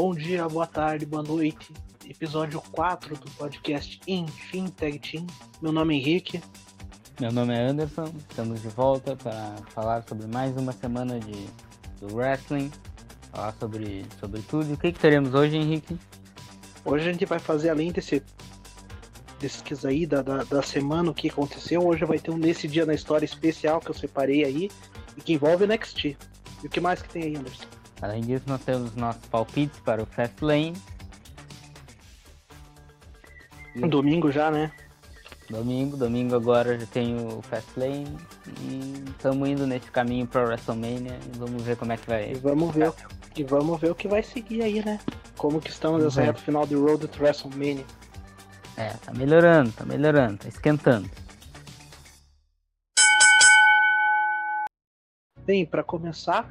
Bom dia, boa tarde, boa noite. Episódio 4 do podcast Enfim Tag Team. Meu nome é Henrique. Meu nome é Anderson. Estamos de volta para falar sobre mais uma semana de, do wrestling. Falar sobre, sobre tudo. O que, que teremos hoje, Henrique? Hoje a gente vai fazer, além desse desses aí da, da, da, semana, o que aconteceu. Hoje vai ter um Nesse Dia na História especial que eu separei aí e que envolve o NXT. E o que mais que tem aí, Anderson? Além disso, nós temos nossos palpites para o Fastlane. E... Domingo já, né? Domingo, domingo agora já tem o Fastlane e estamos indo nesse caminho para WrestleMania e vamos ver como é que vai. E vamos ver, e vamos ver o que vai seguir aí, né? Como que estamos nessa reta final de Road to WrestleMania. É, tá melhorando, tá melhorando, tá esquentando. Bem, para começar,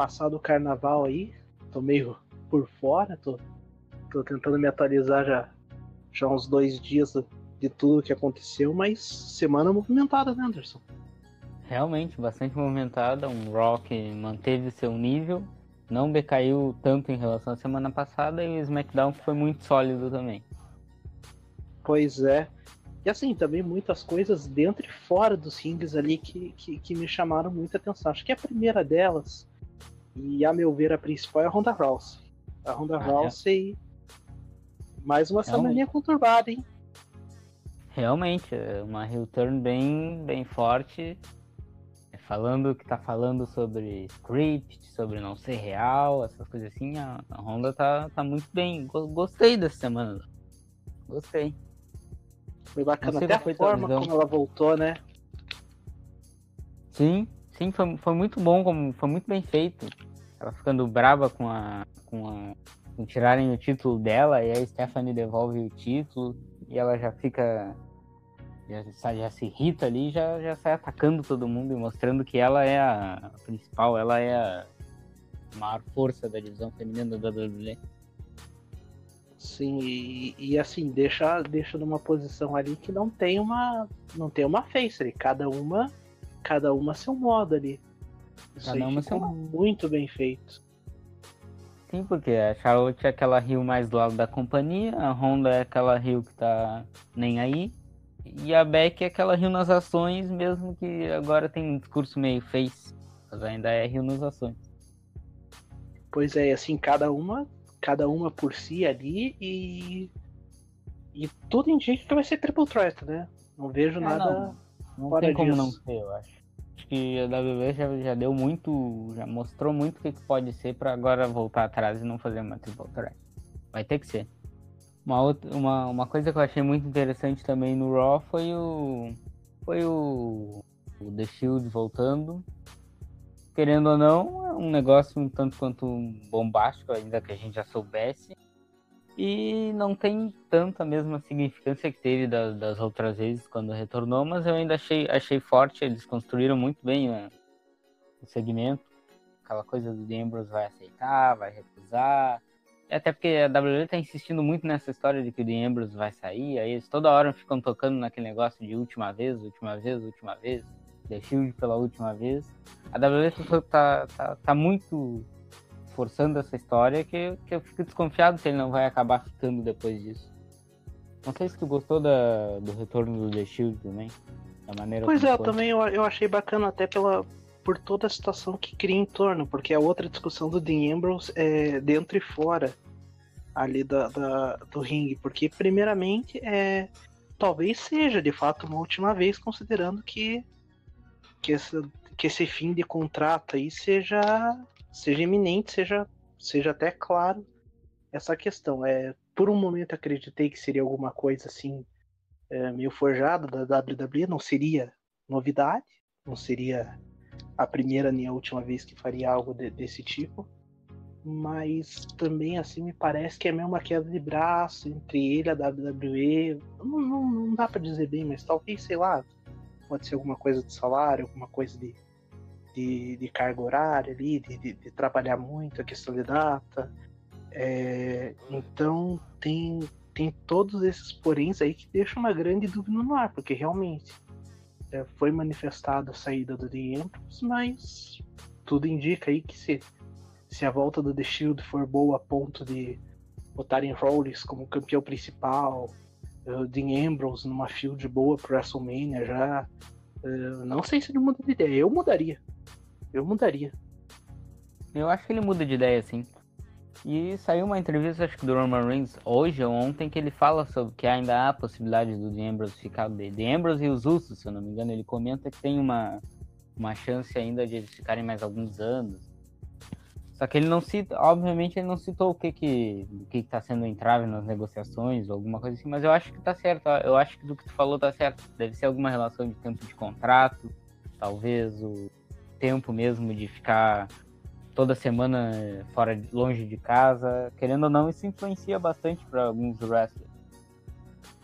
passado o carnaval aí, tô meio por fora, tô, tô tentando me atualizar já, já uns dois dias de tudo que aconteceu, mas semana movimentada, né, Anderson? Realmente, bastante movimentada, um Rock manteve seu nível, não decaiu tanto em relação à semana passada e o SmackDown foi muito sólido também. Pois é. E assim, também muitas coisas dentro e fora dos rings ali que, que, que, me chamaram muita atenção. Acho que a primeira delas, e a meu ver a principal, é a Ronda Rousey. A Ronda ah, é? Rousey, é. mais uma semaninha conturbada, hein? Realmente, é uma heel turn bem, bem forte. Falando que tá falando sobre script, sobre não ser real, essas coisas assim, a, a Honda tá, tá muito bem. Gostei dessa semana. Gostei. Foi bacana até a forma como ela voltou, né? Sim, sim, foi, foi muito bom, como, foi muito bem feito. Ela ficando brava com a. com a. com tirarem o título dela, e a Stephanie devolve o título, e ela já fica. Já, já se irrita ali já, já sai atacando todo mundo e mostrando que ela é a principal, ela é a maior força da divisão feminina da WWE. Sim, e, e, assim, deixa, deixa numa posição ali que não tem uma. Não tem uma face ali. Cada uma. Cada uma seu modo ali. Isso cada uma seu muito bem feito. Sim, porque a Charlotte é aquela Rio mais do lado da companhia, a Honda é aquela Rio que tá nem aí. E a Beck é aquela Rio nas ações, mesmo que agora tem um discurso meio face. Mas ainda é Rio nas ações. Pois é, assim, cada uma cada uma por si ali e. E tudo indica que vai ser triple threat, né? Não vejo é, nada. Não, não tem como não ser, eu acho. Acho que a WWE já, já deu muito. Já mostrou muito o que, que pode ser para agora voltar atrás e não fazer uma triple threat. Vai ter que ser. Uma, outra, uma, uma coisa que eu achei muito interessante também no Raw foi o. Foi o. O The Shield voltando querendo ou não, é um negócio um tanto quanto bombástico, ainda que a gente já soubesse. E não tem tanta mesma significância que teve das, das outras vezes quando retornou, mas eu ainda achei, achei forte, eles construíram muito bem né, o segmento. Aquela coisa do Ambrose vai aceitar, vai recusar. Até porque a WWE tá insistindo muito nessa história de que o The vai sair, aí eles toda hora ficam tocando naquele negócio de última vez, última vez, última vez. The Shield pela última vez. A WWE tá, tá, tá muito forçando essa história que, que eu fico desconfiado se ele não vai acabar ficando depois disso. Não sei se tu gostou da, do retorno do The Shield também. Da maneira pois é, eu também eu, eu achei bacana até pela, por toda a situação que cria em torno, porque a outra discussão do Dean Ambrose é dentro e fora ali da, da, do ringue, porque primeiramente é talvez seja de fato uma última vez, considerando que que esse, que esse fim de contrato aí seja, seja iminente, seja, seja até claro essa questão. É, por um momento acreditei que seria alguma coisa assim é, meio forjada da WWE, não seria novidade, não seria a primeira nem a última vez que faria algo de, desse tipo. Mas também assim me parece que é meio uma queda de braço entre ele e a WWE. Não, não, não dá para dizer bem, mas talvez, sei lá, pode ser alguma coisa de salário, alguma coisa de, de, de carga horária ali, de, de, de, trabalhar muito, a questão de data. É, então tem, tem todos esses poréns aí que deixam uma grande dúvida no ar, porque realmente é, foi manifestada a saída do The Empress, mas tudo indica aí que se, se a volta do The Shield for boa a ponto de botarem Rollins como campeão principal, uh, Dean Ambrose numa field boa pro WrestleMania já. Uh, não sei se ele muda de ideia. Eu mudaria. Eu mudaria. Eu acho que ele muda de ideia, sim. E saiu uma entrevista, acho que do Roman Reigns, hoje ou ontem, que ele fala sobre que ainda há possibilidade do The Ambrose ficar. The Ambrose e os Usos, se eu não me engano, ele comenta que tem uma, uma chance ainda de eles ficarem mais alguns anos. Só que ele não cita, obviamente ele não citou o que que, o que, que tá sendo entrave nas negociações ou alguma coisa assim, mas eu acho que tá certo, eu acho que do que tu falou tá certo. Deve ser alguma relação de tempo de contrato, talvez o tempo mesmo de ficar toda semana fora, longe de casa. Querendo ou não, isso influencia bastante para alguns wrestlers.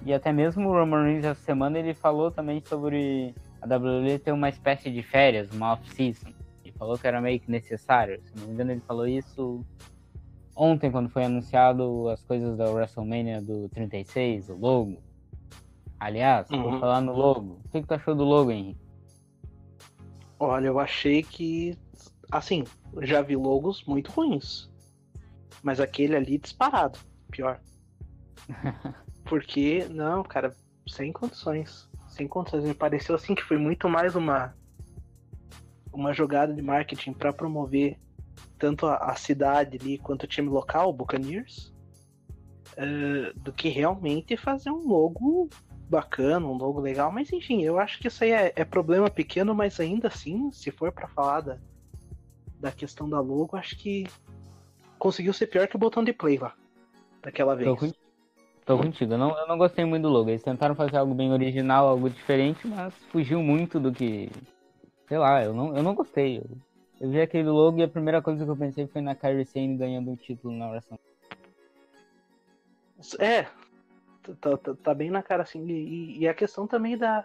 E até mesmo o Roman Reigns essa semana ele falou também sobre a WWE ter uma espécie de férias, uma off-season. Ele falou que era meio que necessário. Se não me engano, ele falou isso ontem, quando foi anunciado as coisas da WrestleMania do 36, o logo. Aliás, uhum. vou falar no logo. O que, que tu achou do logo, Henrique? Olha, eu achei que Assim, já vi logos muito ruins. Mas aquele ali disparado. Pior. Porque, não, cara, sem condições. Sem condições. Me pareceu assim que foi muito mais uma uma jogada de marketing para promover tanto a, a, cidade ali quanto o time local, o Buccaneers, uh, do que realmente fazer um logo bacana, um logo legal. Mas enfim, eu acho que isso aí é, é problema pequeno, mas ainda assim, se for para falar da, da questão da logo, acho que conseguiu ser pior que o botão de play lá. Daquela vez. Tô, Tô contigo. Eu não, eu não gostei muito do logo. Eles tentaram fazer algo bem original, algo diferente, mas fugiu muito do que. Sei lá, eu não, eu não gostei. Eu, eu vi aquele logo e a primeira coisa que eu pensei foi na Kyrie Sane ganhando um título na oração. É, tá, tá, tá, bem na cara assim. E, e a questão também da,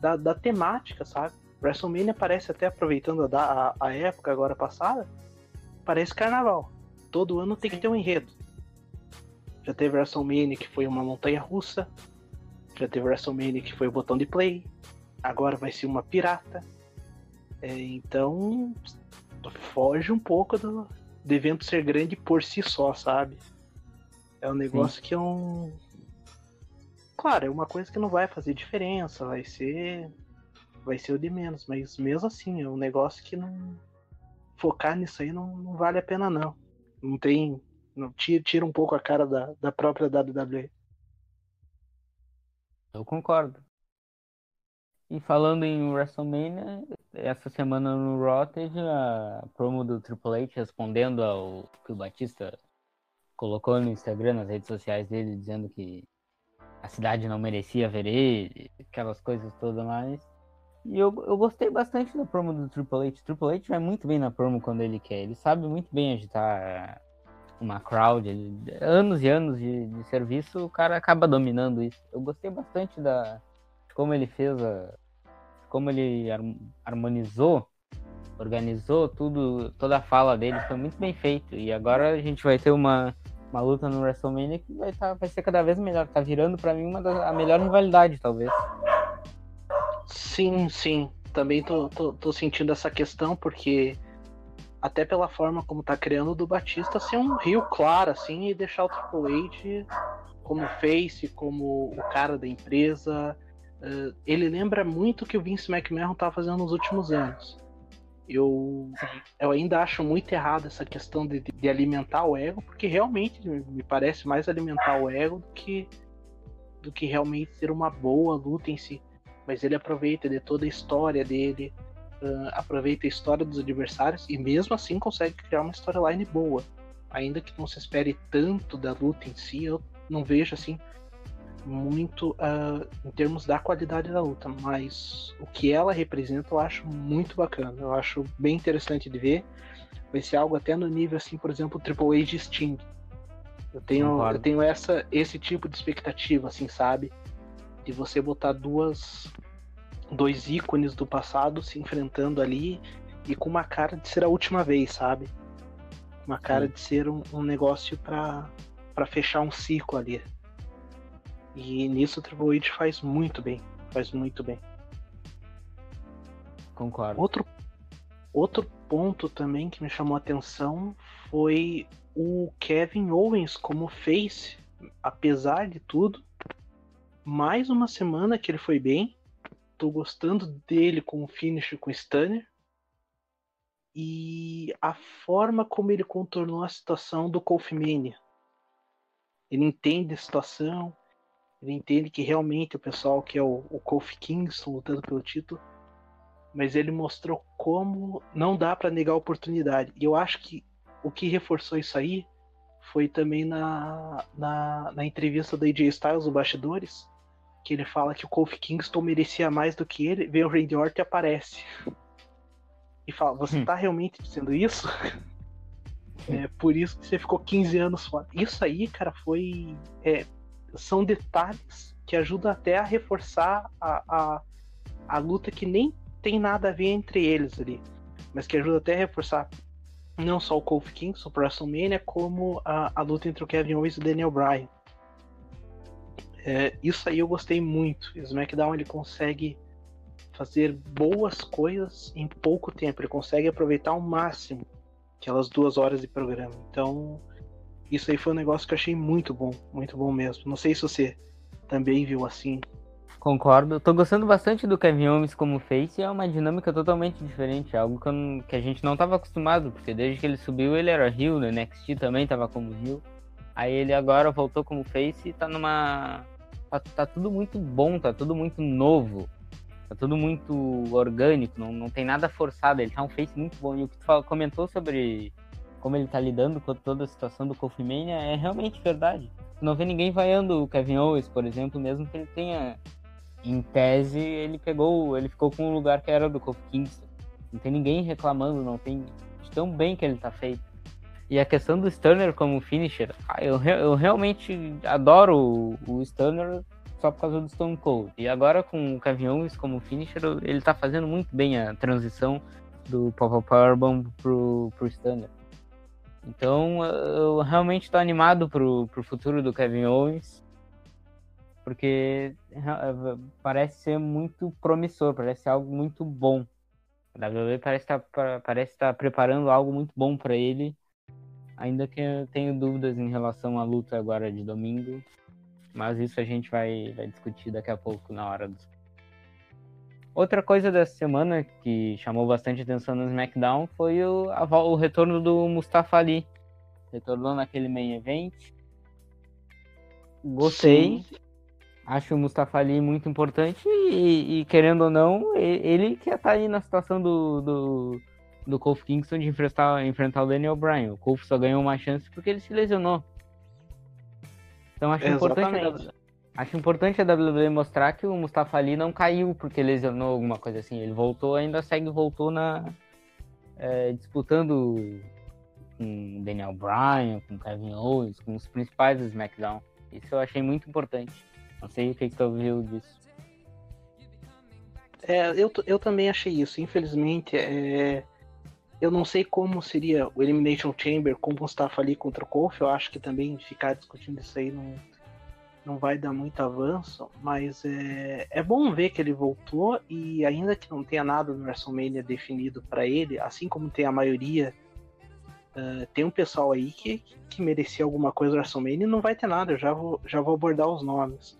da, da temática, sabe? WrestleMania parece até aproveitando a, a, a, época agora passada, parece carnaval. Todo ano tem que ter um enredo. Já teve WrestleMania que foi uma montanha russa. Já teve WrestleMania que foi o botão de play. Agora vai ser uma pirata. É, então foge um pouco do, do evento ser grande por si só, sabe? É um negócio Sim. que é um. Claro, é uma coisa que não vai fazer diferença, vai ser vai ser o de menos. Mas mesmo assim, é um negócio que não. Focar nisso aí não, não vale a pena, não. Não tem. Não, tira, tira um pouco a cara da, da própria WWE. Eu concordo. E falando em WrestleMania, essa semana no Raw teve a promo do Triple H respondendo ao que o Batista colocou no Instagram, nas redes sociais dele, dizendo que a cidade não merecia ver ele, aquelas coisas todas mais. E eu, eu gostei bastante da promo do Triple H. Triple H vai muito bem na promo quando ele quer. Ele sabe muito bem agitar uma crowd. Ele, anos e anos de, de serviço, o cara acaba dominando isso. Eu gostei bastante da de como ele fez a. como ele harmonizou, organizou tudo, toda a fala dele. Foi muito bem feito. E agora a gente vai ter uma, uma luta no WrestleMania que vai, tá, vai ser cada vez melhor. Tá virando para mim uma da, a melhor rivalidade, talvez. Sim, sim. Também tô, tô, tô, sentindo essa questão, porque até pela forma como tá criando do Batista ser um rio claro, assim, e deixar o Triple H como face, como o cara da empresa. Uh, ele lembra muito o que o Vince McMahon tá fazendo nos últimos anos. Eu, eu ainda acho muito errado essa questão de, de alimentar o ego, porque realmente me parece mais alimentar o ego do que, do que realmente ser uma boa luta em si mas ele aproveita de toda a história dele, uh, aproveita a história dos adversários e mesmo assim consegue criar uma storyline boa. Ainda que não se espere tanto da luta em si, eu não vejo assim muito uh, em termos da qualidade da luta, mas o que ela representa eu acho muito bacana, eu acho bem interessante de ver. Vai ser algo até no nível assim, por exemplo, Triple H Sting. Eu tenho, eu tenho essa, esse tipo de expectativa, assim, sabe? de você botar duas dois ícones do passado se enfrentando ali e com uma cara de ser a última vez, sabe? Uma cara Sim. de ser um, um negócio para para fechar um ciclo ali. E nisso o Triple H faz muito bem, faz muito bem. Concordo. Outro outro ponto também que me chamou a atenção foi o Kevin Owens como face, apesar de tudo. Mais uma semana que ele foi bem. Tô gostando dele com o finish com o Stunner. E a forma como ele contornou a situação do Kofi Mania. Ele entende a situação, ele entende que realmente o pessoal que é o, o Kofi Kingston lutando pelo título, mas ele mostrou como não dá para negar a oportunidade. E eu acho que o que reforçou isso aí foi também na, na, na entrevista da AJ Styles, no Bastidores, que ele fala que o Kofi Kingston merecia mais do que ele, vem o Randy Orton e aparece. E fala, você hum. tá realmente dizendo isso? É por isso que você ficou 15 anos fora. Isso aí, cara, foi. É, são detalhes que ajudam até a reforçar a, a, a luta que nem tem nada a ver entre eles ali. Mas que ajuda até a reforçar não só o Kofi Kingston pro WrestleMania, como a, a luta entre o Kevin Owens e o Daniel Bryan. É, isso aí eu gostei muito. O SmackDown ele consegue fazer boas coisas em pouco tempo. Ele consegue aproveitar ao máximo aquelas duas horas de programa. Então, isso aí foi um negócio que eu achei muito bom, muito bom mesmo. Não sei se você também viu assim. Concordo. Tô gostando bastante do Kevin Owens como face. É uma dinâmica totalmente diferente. Algo que, que a gente não estava acostumado. Porque desde que ele subiu, ele era heel. No NXT também estava como heel. Aí ele agora voltou como face e tá numa. Tá, tá, tudo muito bom, tá tudo muito novo. Tá tudo muito orgânico, não, não tem nada forçado. Ele tá um face muito bom. E o que tu comentou sobre como ele tá lidando com toda a situação do Kofi Mania é realmente verdade. não vê ninguém vaiando o Kevin Owens, por exemplo, mesmo que ele tenha em tese, ele pegou, ele ficou com o lugar que era do Kofi Kingston. Não tem ninguém reclamando, não tem de tão bem que ele tá feito. E a questão do Stunner como finisher, ah, eu, eu realmente adoro o, o Stunner só por causa do Stone Cold. E agora com o Kevin Owens como finisher, ele tá fazendo muito bem a transição do Power Powerbomb pro, pro Stunner. Então eu realmente tô animado pro, pro futuro do Kevin Owens porque é, parece ser muito promissor, parece ser algo muito bom. A WWE parece estar, tá, parece estar preparando algo muito bom para ele, ainda que eu tenho dúvidas em relação à luta agora de domingo, mas isso a gente vai, vai discutir daqui a pouco na hora dos. Outra coisa dessa semana que chamou bastante atenção no SmackDown foi o, a, o retorno do Mustafa Ali. Retornou naquele main event. Gostei. Sim acho o Mustafa Ali muito importante e, e, querendo ou não, ele que tá aí na situação do, do, do Kofi Kingston de enfrentar, enfrentar o Daniel Bryan. O Kofi só ganhou uma chance porque ele se lesionou. Então acho importante, a, acho importante a WWE mostrar que o Mustafa Ali não caiu porque lesionou alguma coisa assim. Ele voltou, ainda segue, voltou na é, disputando com Daniel Bryan, com Kevin Owens, com os principais do SmackDown. Isso eu achei muito importante. Não sei o que, que tu ouviu disso. É, eu, eu também achei isso. Infelizmente, é, eu não sei como seria o Elimination Chamber com o Mustafa ali contra o Kofi. Eu acho que também ficar discutindo isso aí não, não vai dar muito avanço. Mas é, é bom ver que ele voltou e ainda que não tenha nada no WrestleMania definido para ele, assim como tem a maioria, uh, tem um pessoal aí que, que merecia alguma coisa no WrestleMania e não vai ter nada. Eu já vou, já vou abordar os nomes.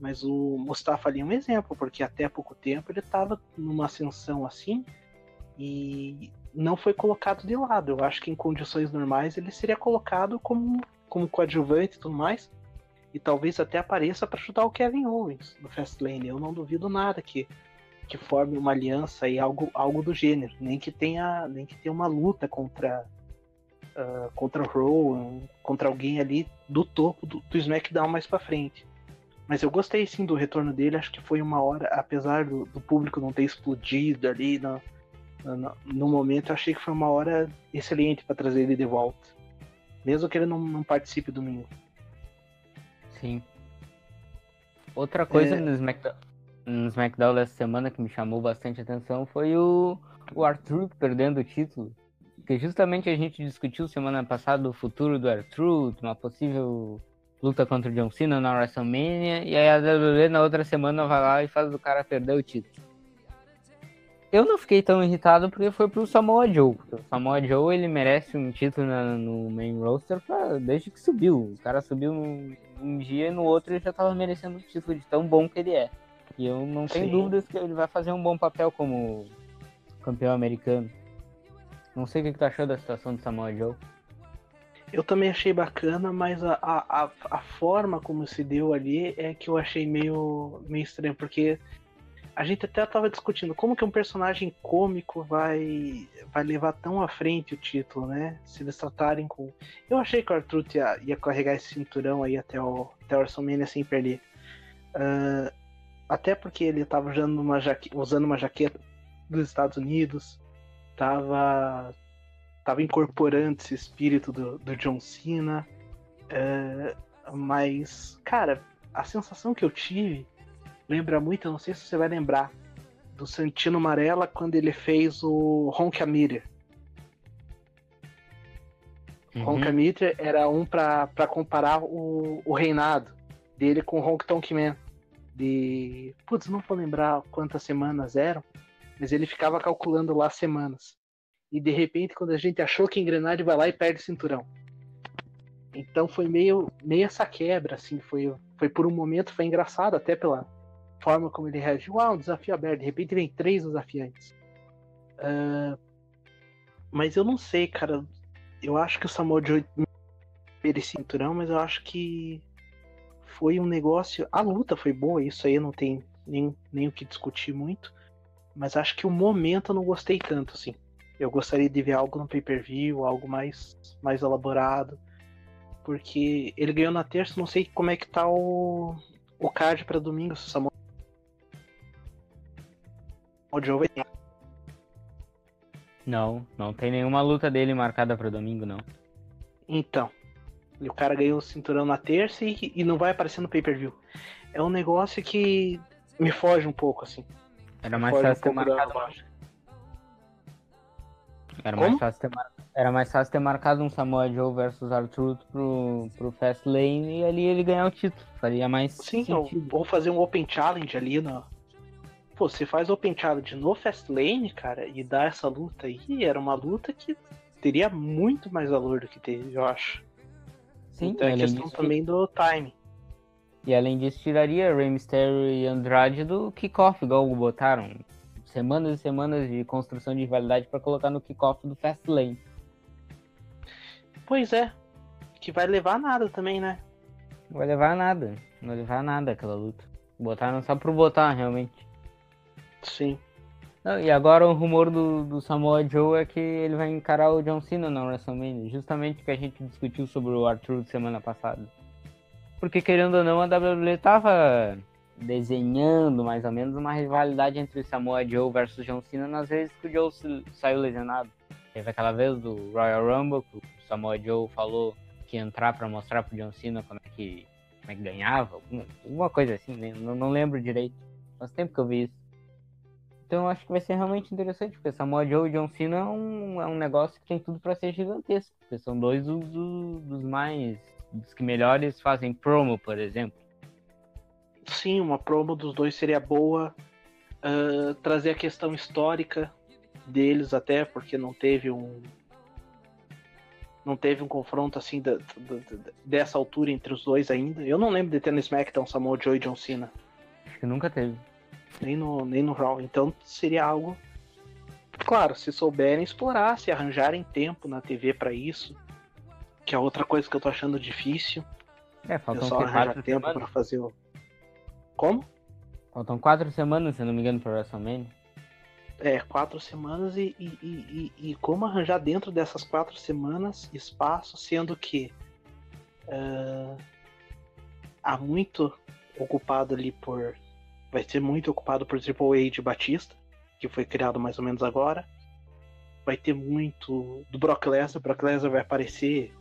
Mas o Mustafa ali é um exemplo, porque até pouco tempo ele estava numa ascensão assim e não foi colocado de lado. Eu acho que em condições normais ele seria colocado como, como coadjuvante e tudo mais. E talvez até apareça para ajudar o Kevin Owens no Fastlane. Eu não duvido nada que, que forme uma aliança e algo, algo do gênero. Nem que tenha, nem que tenha uma luta contra, uh, contra o Rowan, contra alguém ali do topo do, do SmackDown mais para frente. Mas eu gostei sim do retorno dele, acho que foi uma hora, apesar do, do público não ter explodido ali no, no, no, momento, eu achei que foi uma hora excelente para trazer ele de volta. Mesmo que ele não, não participe domingo. Sim. Outra coisa é... no, SmackDown, no SmackDown dessa semana que me chamou bastante atenção foi o, o Arthur perdendo o título. Que justamente a gente discutiu semana passada o futuro do Arthur, uma possível luta contra o John Cena na WrestleMania, e aí a WWE na outra semana vai lá e faz o cara perder o título. eu não fiquei tão irritado porque foi pro Samoa Joe. O Samoa Joe ele merece um título na, no main roster pra, desde que subiu. O cara subiu um dia e no outro ele já tava merecendo o título de tão bom que ele é. E eu não tenho Sim. dúvidas que ele vai fazer um bom papel como campeão americano. Não sei o que, que tu achou da situação do Samoa Joe. Eu também achei bacana, mas a, a, a forma como se deu ali é que eu achei meio, meio estranho, porque a gente até estava discutindo como que um personagem cômico vai vai levar tão à frente o título, né? Se eles tratarem com. Eu achei que o Arthur ia, ia carregar esse cinturão aí até o, até o WrestleMania sem perder. Uh, até porque ele estava usando uma, jaque... usando uma jaqueta dos Estados Unidos, estava tava incorporando esse espírito do, do John Cena. É, mas, cara, a sensação que eu tive lembra muito, eu não sei se você vai lembrar, do Santino Marella quando ele fez o Honk Amira. Uhum. Honk era um para comparar o, o reinado dele com o Honk Tonk Man. De. Putz, não vou lembrar quantas semanas eram, mas ele ficava calculando lá semanas e de repente, quando a gente achou que engrenar, ele vai lá e perde o cinturão. Então foi meio, meio essa quebra, assim, foi, foi por um momento, foi engraçado até pela forma como ele reagiu. Ah, um desafio aberto, de repente vem três desafiantes. Uh, mas eu não sei, cara. Eu acho que o Samoa Joe esse cinturão, mas eu acho que foi um negócio. A luta foi boa, isso aí não tem nem, nem o que discutir muito. Mas acho que o momento eu não gostei tanto, assim. Eu gostaria de ver algo no pay-per-view, algo mais, mais elaborado. Porque ele ganhou na terça, não sei como é que tá o, o card para domingo, se o Samoa Joe vai Não, não tem nenhuma luta dele marcada para domingo, não. Então, o cara ganhou o cinturão na terça e, e não vai aparecer no pay-per-view. É um negócio que me foge um pouco, assim. Era mais fácil um ter marcado era mais, fácil ter mar... Era mais fácil ter marcado um Samoa Joe versus Arthur pro, pro Fast Lane e ali ele ganhar o título. Faria mais Sim, sentido. ou fazer um Open Challenge ali no. Pô, você faz Open Challenge no Fast Lane, cara, e dá essa luta aí, era uma luta que teria muito mais valor do que teve, eu acho. Sim, então é questão disso, também do time. E além disso, tiraria Rey Mysterio e Andrade do kickoff, igual botaram semanas e semanas de construção de rivalidade para colocar no kickoff do Fastlane. Pois é. Que vai levar nada também, né? Não vai levar nada. Não vai levar nada aquela luta. Botaram só por botar, realmente. Sim. Não, e agora o rumor do, do Samoa Joe é que ele vai encarar o John Cena na WrestleMania. Justamente o que a gente discutiu sobre o Arthur semana passada. Porque querendo ou não, a WWE tava desenhando mais ou menos uma rivalidade entre Samoa Joe versus John Cena nas vezes que o Joe saiu lesionado. Teve aquela vez do Royal Rumble que o Samoa Joe falou que ia entrar para mostrar pro John Cena como é que, como é que ganhava, alguma coisa assim, né? não, não lembro direito. Faz tempo que eu vi isso. Então eu acho que vai ser realmente interessante, porque Samoa Joe e John Cena é um, é um negócio que tem tudo para ser gigantesco, porque são dois dos, dos mais dos que melhores fazem promo, por exemplo sim, uma promo dos dois seria boa. Uh, trazer a questão histórica deles até, porque não teve um. Não teve um confronto assim da, da, da, dessa altura entre os dois ainda. Eu não lembro de ter no SmackDown Samoa Joe e John Cena. Acho que nunca teve. Nem no, nem no Raw. Então seria algo. Claro, se souberem explorar, se arranjarem tempo na TV para isso. Que é outra coisa que eu tô achando difícil. É, faltam só arranjar tempo para fazer o como? Faltam quatro semanas, se não me engano, para WrestleMania. É, quatro semanas e, e, e, e, como arranjar dentro dessas quatro semanas espaço, sendo que uh, há muito ocupado ali por. Vai ser muito ocupado por Triple H de Batista, que foi criado mais ou menos agora. Vai ter muito do Brock Lesnar. Brock Lesnar vai aparecer.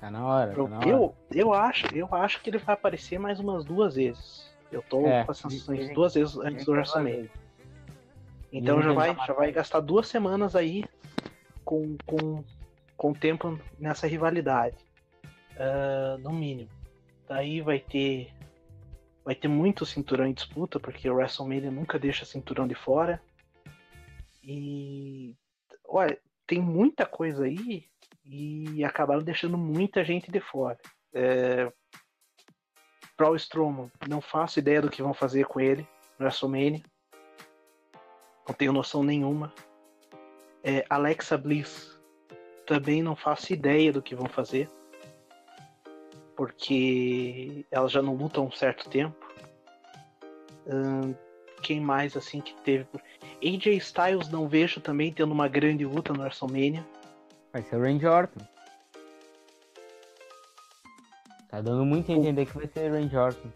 Tá na hora. Tá na eu, hora. eu acho, eu acho que ele vai aparecer mais umas duas vezes. Eu tô é, com as sanções duas vezes antes do WrestleMania. Então já vai, já vai gastar duas semanas aí com, com, com tempo nessa rivalidade. Uh, no mínimo. Daí vai ter. Vai ter muito cinturão em disputa, porque o WrestleMania nunca deixa cinturão de fora. E olha, tem muita coisa aí e acabaram deixando muita gente de fora. É... Braun não faço ideia do que vão fazer com ele no WrestleMania. Não tenho noção nenhuma. É, Alexa Bliss, também não faço ideia do que vão fazer. Porque elas já não lutam há um certo tempo. Hum, quem mais assim que teve. AJ Styles não vejo também tendo uma grande luta no WrestleMania. Vai ser o Randy Orton. Tá dando muito a entender que vai ser o Randy Orton.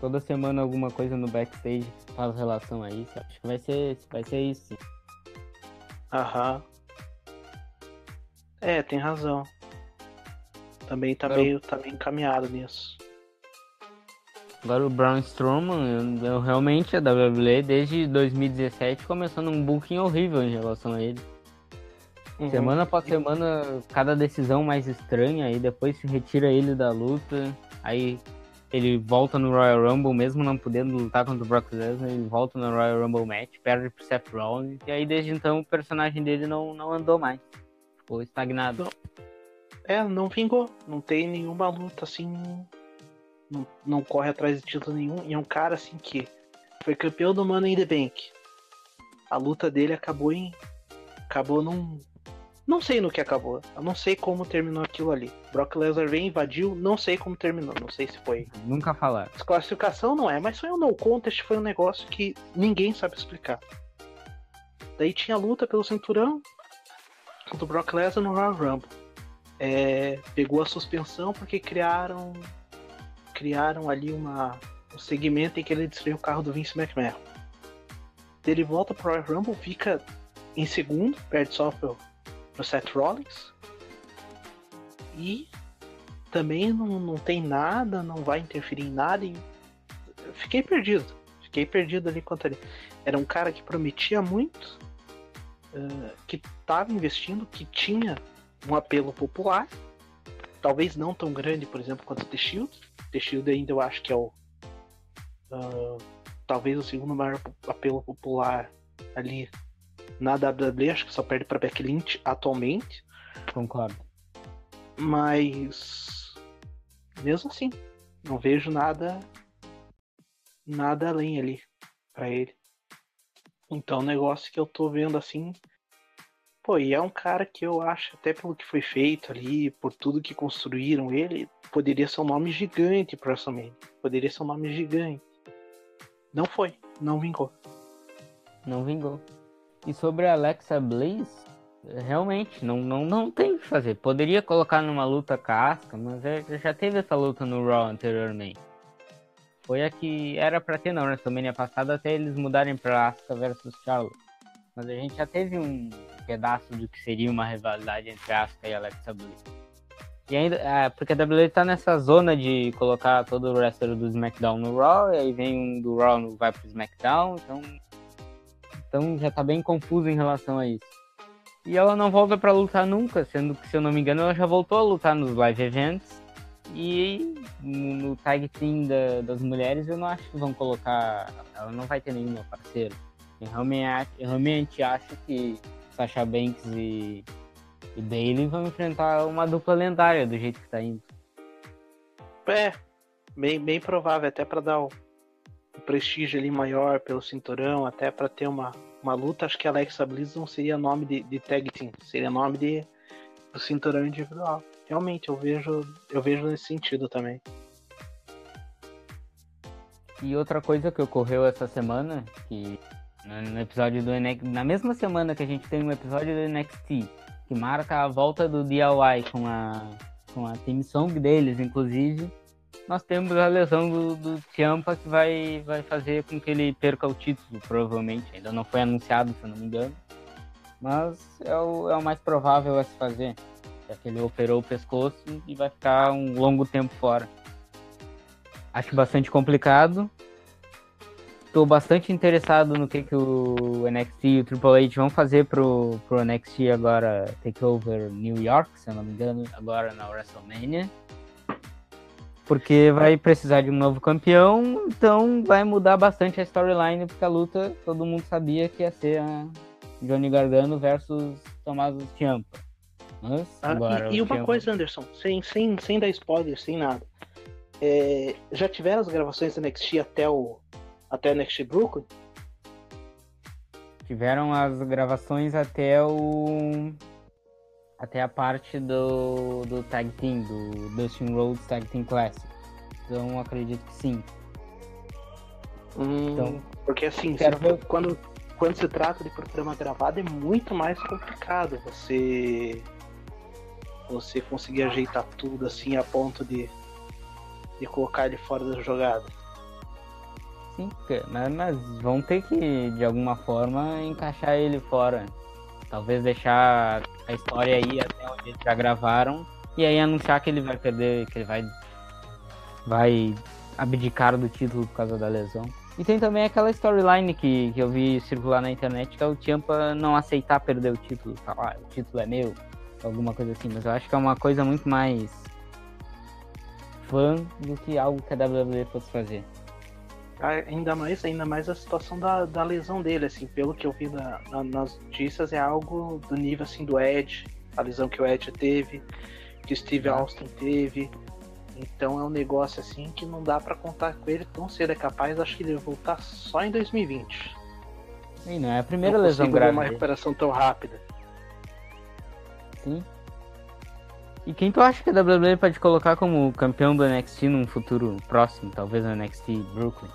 Toda semana alguma coisa no backstage faz relação a isso. Acho que vai ser, vai ser isso. Aham. É, tem razão. Também tá, meio, tá meio encaminhado nisso. Agora o Braun Strowman, eu, eu, realmente a WWE desde 2017 começou num booking horrível em relação a ele. Uhum. Semana após semana, cada decisão mais estranha, e depois se retira ele da luta. Aí ele volta no Royal Rumble, mesmo não podendo lutar contra o Brock Lesnar, ele volta no Royal Rumble match, perde pro Seth Rollins, e aí desde então o personagem dele não, não andou mais. Ficou estagnado. Não. É, não vingou. Não tem nenhuma luta assim. Não, não corre atrás de título nenhum. E é um cara assim que foi campeão do Money in the Bank. A luta dele acabou em. Acabou num, não sei no que acabou. Eu não sei como terminou aquilo ali. Brock Lesnar vem, invadiu, não sei como terminou. Não sei se foi. Nunca falar. Desclassificação não é, mas foi um no contest, foi um negócio que ninguém sabe explicar. Daí tinha luta pelo cinturão do Brock Lesnar no Royal Rumble. É, pegou a suspensão porque criaram criaram ali uma um segmento em que ele destruiu o carro do Vince McMahon. Ele volta pro Royal Rumble, fica em segundo, perde só pro pro Seth Rollins. E também não, não tem nada, não vai interferir em nada. E fiquei perdido. Fiquei perdido ali quanto ali. Era um cara que prometia muito, uh, que estava investindo, que tinha um apelo popular. Talvez não tão grande, por exemplo, quanto o The Shield. The Shield ainda eu acho que é o. Uh, talvez o segundo maior apelo popular ali na WWE, acho que só perde para Becky Lynch atualmente. Concordo. Mas mesmo assim, não vejo nada nada além ali para ele. Então, o negócio que eu tô vendo assim, pô, e é um cara que eu acho até pelo que foi feito ali, por tudo que construíram ele, poderia ser um nome gigante pro WrestleMania. Poderia ser um nome gigante. Não foi, não vingou. Não vingou. E sobre a Alexa Bliss, realmente, não, não, não tem o que fazer. Poderia colocar numa luta casca, mas é, já teve essa luta no Raw anteriormente. Foi a que era pra ter na WrestleMania passada até eles mudarem pra Asuka versus Charlotte. Mas a gente já teve um pedaço do que seria uma rivalidade entre Asuka e Alexa Bliss. E ainda, é, porque a WWE tá nessa zona de colocar todo o wrestler do SmackDown no Raw, e aí vem um do Raw vai pro SmackDown, então então já tá bem confuso em relação a isso. E ela não volta para lutar nunca, sendo que, se eu não me engano, ela já voltou a lutar nos live events. E no tag team da, das mulheres eu não acho que vão colocar. Ela não vai ter nenhuma parceira. Eu realmente, eu realmente acho que Sasha Banks e, e Bailey vão enfrentar uma dupla lendária do jeito que tá indo. É, bem, bem provável, até para dar o, o prestígio ali maior pelo cinturão, até para ter uma, uma luta, acho que Alexa Bliss não seria nome de, de tag team, seria nome de do cinturão individual. Realmente, eu vejo, eu vejo nesse sentido também. E outra coisa que ocorreu essa semana, que no episódio do NXT, na mesma semana que a gente tem um episódio do NXT, que marca a volta do DIY com a, com a team song deles, inclusive, nós temos a lesão do, do Ciampa que vai, vai fazer com que ele perca o título, provavelmente. Ainda não foi anunciado, se eu não me engano. Mas é o, é o mais provável a se fazer. Já que ele operou o pescoço e vai ficar um longo tempo fora. Acho bastante complicado. Estou bastante interessado no que, que o NXT e o Triple H vão fazer pro, pro NXT agora Takeover New York, se eu não me engano, agora na WrestleMania porque vai precisar de um novo campeão, então vai mudar bastante a storyline, porque a luta todo mundo sabia que ia ser a, Johnny Gargano versus Tommaso Ciampa. Mas, Ah, agora, e, e uma Ciampa- coisa, Anderson, sem, sem, sem dar spoiler, sem nada. É, já tiveram as gravações do NXT até o até o NXT Brooklyn? Tiveram as gravações até o. Até a parte do, do Tag Team, do Dustin Rhodes Tag Team Classic. Então acredito que sim. Então, porque assim, se- quando, quando se trata de programa gravado é muito mais complicado você você conseguir ajeitar tudo assim a ponto de, de colocar ele fora da jogada. Sim, mas, vão ter que, de alguma forma, encaixar ele fora. Talvez deixar a história aí até onde eles já gravaram e aí anunciar que ele vai perder, que ele vai, vai abdicar do título por causa da lesão. E tem também aquela storyline que, que eu vi circular na internet, que é o Ciampa não aceitar perder o título, falar, ah, o título é meu, alguma coisa assim. Mas eu acho que é uma coisa muito mais fã do que algo que a WWE fosse fazer. Ainda mais, ainda mais a situação da, da lesão dele, assim, pelo que eu vi na- na- nas notícias, é algo do nível assim do Ed, a lesão que o Ed teve, que o Steve Ah. Austin teve. Então é um negócio assim que não dá pra contar com ele tão cedo. É capaz, acho que ele voltar só em 2020. E não é a primeira não lesão grave. uma dele. recuperação tão rápida. Sim. E quem tu acha que a WWE pode colocar como campeão do NXT num futuro próximo, talvez no NXT Brooklyn?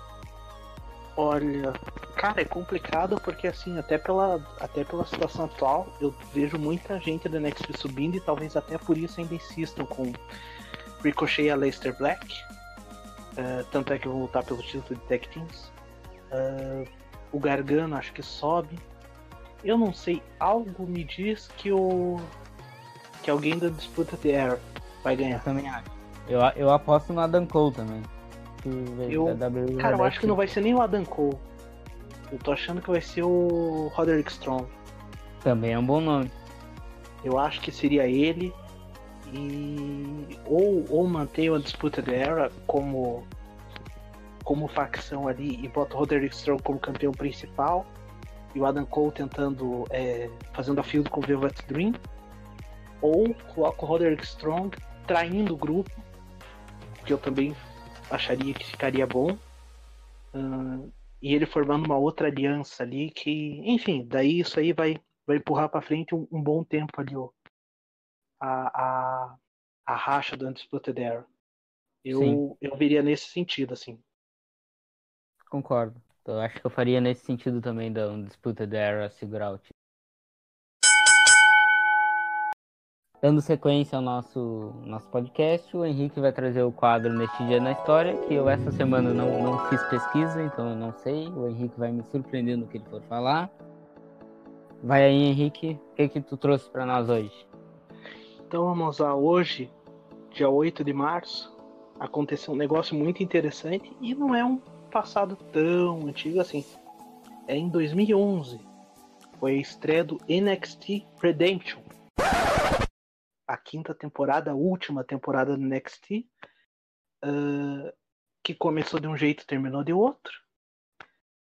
Olha, cara, é complicado porque assim, até pela, até pela situação atual, eu vejo muita gente do NXT subindo e talvez até por isso ainda insistam com Ricochet e a Leicester Black. Eh, tanto é que eu vou lutar pelo título de Tag Teams. Eh, o Gargano acho que sobe. Eu não sei, algo me diz que o. que alguém da disputa de Era vai Eu ganhar. também acho. Eu, eu aposto no Adam Cole também. Que Eu- da WWE Cara, eu acho que não vai ser nem o Adam Cole. Eu tô achando que vai ser o Roderick Strong. Também é um bom nome. Eu acho que seria ele e ou, ou manter a disputa da Era como como facção ali e bota o Roderick Strong como campeão principal e o Adam Cole tentando é, fazendo a field com o Velvet Dream ou coloca o Roderick Strong traindo o grupo que eu também acharia que ficaria bom Ahn, e ele formando uma outra aliança ali que enfim daí isso aí vai vai empurrar para frente um, um bom tempo ali ó, a, a, a racha do Undisputed. Eu, Sim. eu veria nesse sentido, assim. Concordo. Eu acho que eu faria nesse sentido também da disputa da Era segurar o título. Dando sequência ao nosso, nosso podcast, o Henrique vai trazer o quadro Neste Dia na História, que eu essa semana não, não fiz pesquisa, então eu não sei. O Henrique vai me surpreender no que ele for falar. Vai aí, Henrique. O que, que tu trouxe para nós hoje? Então vamos lá, hoje, dia 8 de março, aconteceu um negócio muito interessante e não é um passado tão antigo assim. É em 2011. Foi a estreia do NXT Redemption. A quinta temporada, a última temporada do NXT. ah, que começou de um jeito e terminou de outro.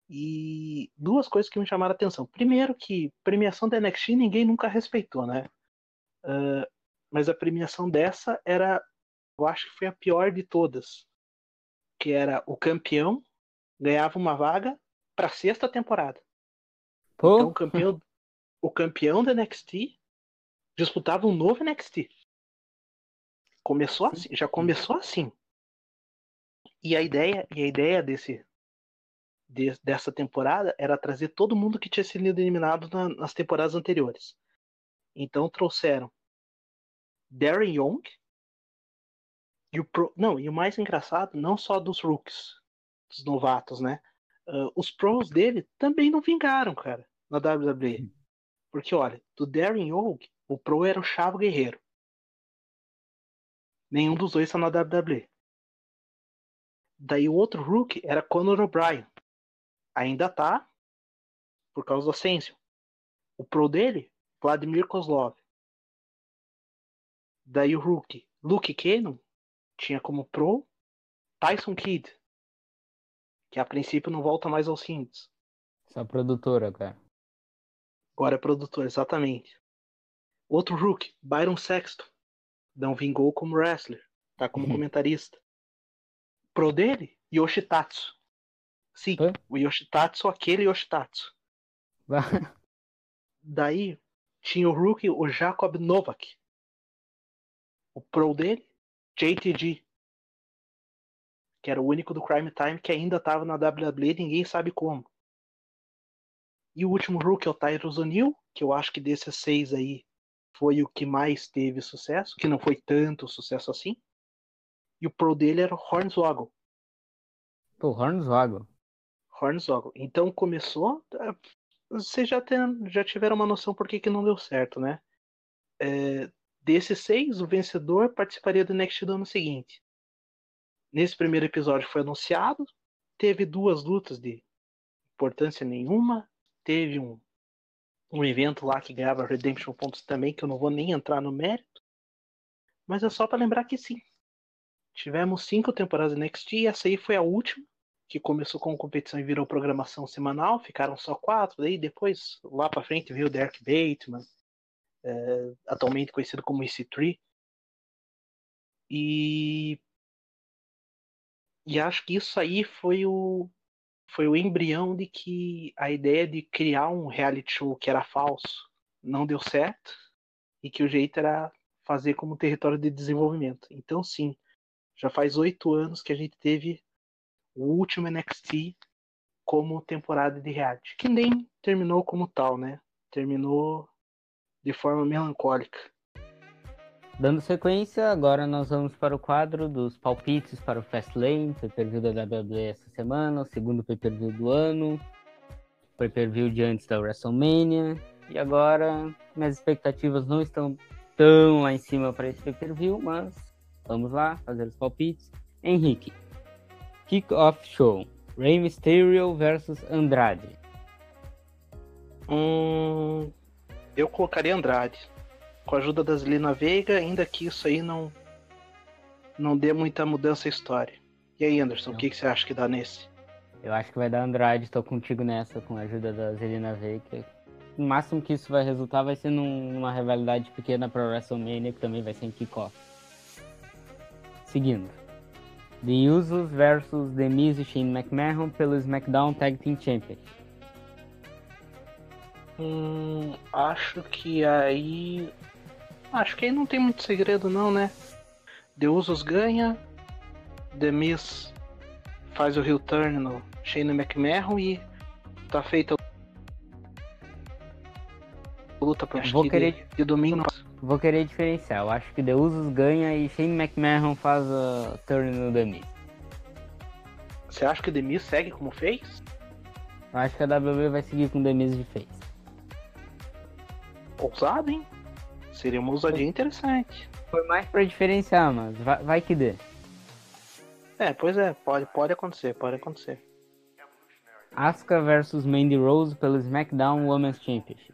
E duas coisas que me chamaram a atenção. Primeiro que premiação da NXT ninguém nunca respeitou, né? Ah, mas a premiação dessa era, eu acho que foi a pior de todas, que era o campeão ganhava uma vaga para sexta temporada. Pô, Então o campeão, o campeão da NXT disputava um novo NXT. Começou assim, já começou assim. E a ideia, e a ideia desse de- dessa temporada era trazer todo mundo que tinha sido eliminado na- nas temporadas anteriores. Então trouxeram Darren Young e o pro, não, e o mais engraçado, não só dos rookies, dos novatos, né? Ah, os pros dele também não vingaram, cara, na WWE. Porque olha, do Darren Young, o pro era o Chavo Guerreiro. Nenhum dos dois está na WWE. Daí o outro rookie era Conor O'Brien. Ainda tá por causa do Ascension. O pro dele, Vladimir Kozlov. Daí o rookie, Luke Cannon, tinha como pro Tyson Kidd, que a princípio não volta mais aos Indies. só produtora, cara. Agora é produtor, exatamente. Outro Rook, Byron Sexton. Não vingou como wrestler. Tá como Uhum. comentarista. Pro dele, Yoshitatsu. Sim, Hã? o Yoshitatsu, aquele Yoshitatsu. Daí tinha o rookie, o Jacob Novak. O pro dele, JTG. Que era o único do Crime Time que ainda estava na WWE, ninguém sabe como. E o último rookie é o Tyrus O'Neill, que eu acho que desses seis aí foi o que mais teve sucesso, que não foi tanto sucesso assim. E o pro dele era o Hornswoggle. Pô, Hornswoggle. Hornswoggle. Então começou. eh, Vocês já, tem- já tiveram uma noção por que, que não deu certo, né? É, desses seis, o vencedor participaria do Next do ano seguinte. Nesse primeiro episódio foi anunciado, teve duas lutas de importância nenhuma, teve um, um evento lá que ganhava Redemption Pontos também, que eu não vou nem entrar no mérito. Mas é só para lembrar que sim. Tivemos cinco temporadas de NXT e essa aí foi a última que começou com competição e virou programação semanal, ficaram só quatro, daí depois, lá pra frente, veio o Derek Bateman, é, atualmente conhecido como EC3. E, e acho que isso aí foi o, foi o embrião de que a ideia de criar um reality show que era falso não deu certo e que o jeito era fazer como território de desenvolvimento. Então, sim, já faz oito anos que a gente teve o último NXT como temporada de reality, que nem terminou como tal, né? Terminou de forma melancólica. Dando sequência, agora nós vamos para o quadro dos palpites para o Fastlane, pay-per-view da WWE essa semana, o segundo pay-per-view do ano, pay-per-view de antes da WrestleMania. E agora, minhas expectativas não estão tão lá em cima para esse pay-per-view, mas vamos lá fazer os palpites. Henrique, Kick-Off Show, Rey Mysterio versus Andrade. Hum, eu colocaria Andrade. Com a ajuda das Lina Veiga, ainda que isso aí não não dê muita mudança à história. E aí, Anderson, o que, que você acha que dá nesse? Eu acho que vai dar Andrade, tô contigo nessa, com a ajuda da Zelina Veiga. O máximo que isso vai resultar vai ser num- numa rivalidade pequena pra WrestleMania, que também vai ser em kickoff. Seguindo. The Usos versus The Miz e Shane McMahon pelo SmackDown Tag Team Championship. Hum, acho que aí. Acho que aí não tem muito segredo, não, né? The Usos ganha, The Miz faz o heel turn no Shane McMahon e tá feita a luta pro acho Vou que querer- de, de domingo. Vou querer diferenciar. Eu acho que The Usos ganha e Shane McMahon faz a turn no The Miz. Você acha que o The Miz segue como fez? Eu acho que a WWE vai seguir com The Miz de face. Ousado, hein? Seria uma ousadia interessante. Foi mais pra diferenciar, mas vai, vai que dê. É, pois é, pode, pode acontecer, pode acontecer. Asuka versus Mandy Rose pelo SmackDown Women's Championship.